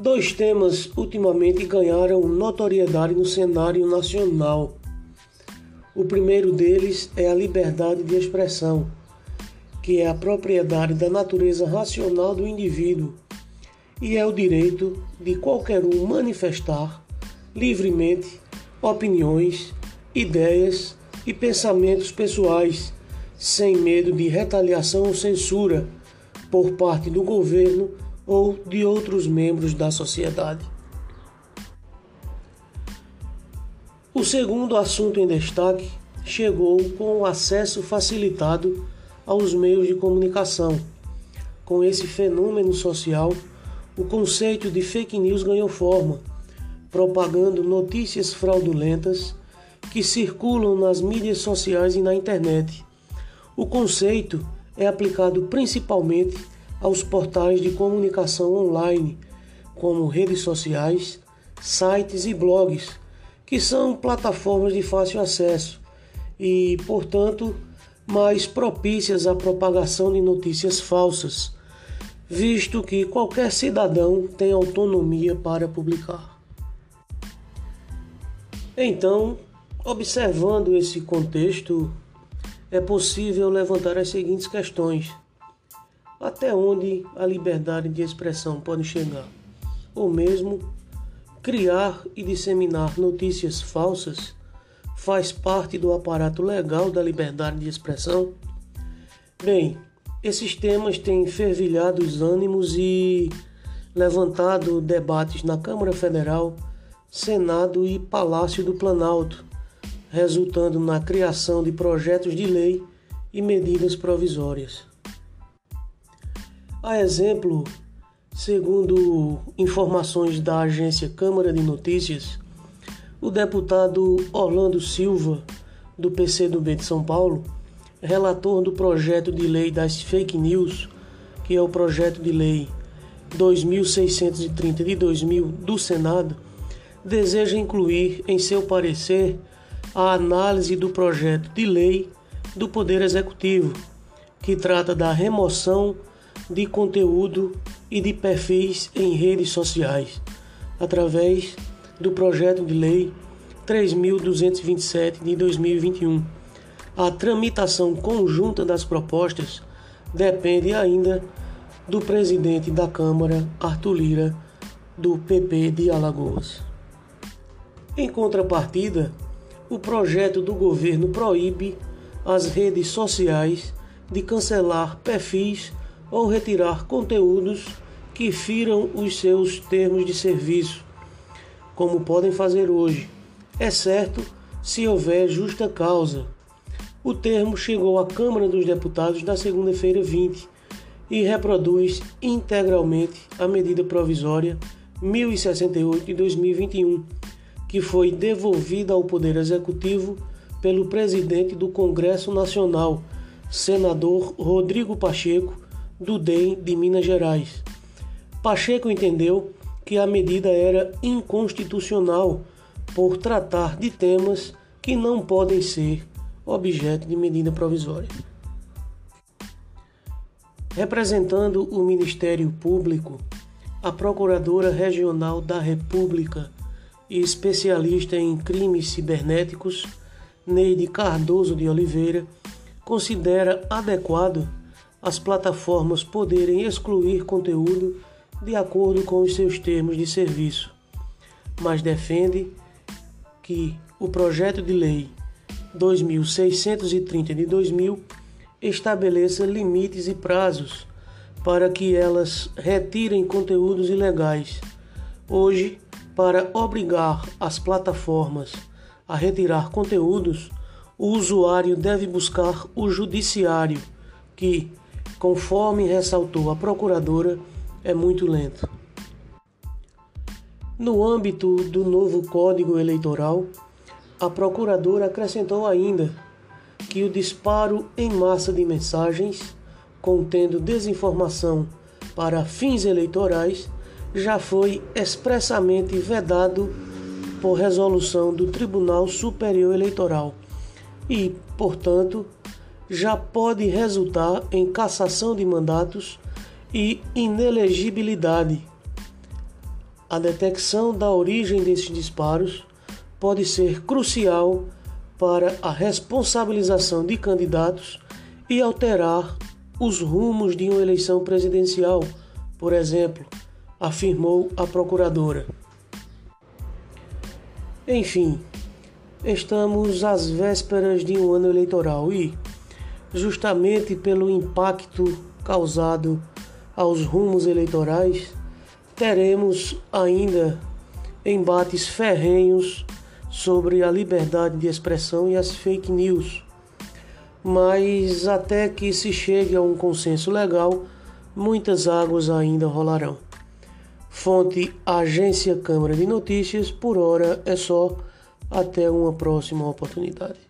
Dois temas ultimamente ganharam notoriedade no cenário nacional. O primeiro deles é a liberdade de expressão, que é a propriedade da natureza racional do indivíduo e é o direito de qualquer um manifestar livremente opiniões, ideias e pensamentos pessoais, sem medo de retaliação ou censura por parte do governo ou de outros membros da sociedade. O segundo assunto em destaque chegou com o acesso facilitado aos meios de comunicação. Com esse fenômeno social, o conceito de fake news ganhou forma, propagando notícias fraudulentas que circulam nas mídias sociais e na internet. O conceito é aplicado principalmente aos portais de comunicação online, como redes sociais, sites e blogs, que são plataformas de fácil acesso e, portanto, mais propícias à propagação de notícias falsas, visto que qualquer cidadão tem autonomia para publicar. Então, observando esse contexto, é possível levantar as seguintes questões até onde a liberdade de expressão pode chegar, ou mesmo criar e disseminar notícias falsas faz parte do aparato legal da liberdade de expressão? Bem, esses temas têm fervilhado os ânimos e levantado debates na Câmara Federal, Senado e Palácio do Planalto, resultando na criação de projetos de lei e medidas provisórias. A exemplo, segundo informações da agência Câmara de Notícias, o deputado Orlando Silva, do PCdoB de São Paulo, relator do projeto de lei das fake news, que é o projeto de lei 2630 de 2000 do Senado, deseja incluir em seu parecer a análise do projeto de lei do Poder Executivo, que trata da remoção de conteúdo e de perfis em redes sociais, através do projeto de lei 3227 de 2021. A tramitação conjunta das propostas depende ainda do presidente da Câmara, Arthur Lira, do PP de Alagoas. Em contrapartida, o projeto do governo proíbe as redes sociais de cancelar perfis ou retirar conteúdos que firam os seus termos de serviço, como podem fazer hoje, exceto se houver justa causa. O termo chegou à Câmara dos Deputados na segunda-feira 20 e reproduz integralmente a medida provisória 1068 de 2021, que foi devolvida ao Poder Executivo pelo presidente do Congresso Nacional, senador Rodrigo Pacheco do DEM de Minas Gerais. Pacheco entendeu que a medida era inconstitucional por tratar de temas que não podem ser objeto de medida provisória. Representando o Ministério Público, a Procuradora Regional da República e especialista em crimes cibernéticos, Neide Cardoso de Oliveira, considera adequado as plataformas poderem excluir conteúdo de acordo com os seus termos de serviço, mas defende que o projeto de lei 2630 de 2000 estabeleça limites e prazos para que elas retirem conteúdos ilegais. Hoje, para obrigar as plataformas a retirar conteúdos, o usuário deve buscar o judiciário, que, conforme ressaltou a procuradora, é muito lento. No âmbito do novo Código Eleitoral, a procuradora acrescentou ainda que o disparo em massa de mensagens contendo desinformação para fins eleitorais já foi expressamente vedado por resolução do Tribunal Superior Eleitoral e, portanto, já pode resultar em cassação de mandatos e inelegibilidade. a detecção da origem desses disparos pode ser crucial para a responsabilização de candidatos e alterar os rumos de uma eleição presidencial, por exemplo, afirmou a procuradora. Enfim, estamos às vésperas de um ano eleitoral e, justamente pelo impacto causado aos rumos eleitorais, teremos ainda embates ferrenhos sobre a liberdade de expressão e as fake news. Mas até que se chegue a um consenso legal, muitas águas ainda rolarão. Fonte Agência Câmara de Notícias, por hora é só. Até uma próxima oportunidade.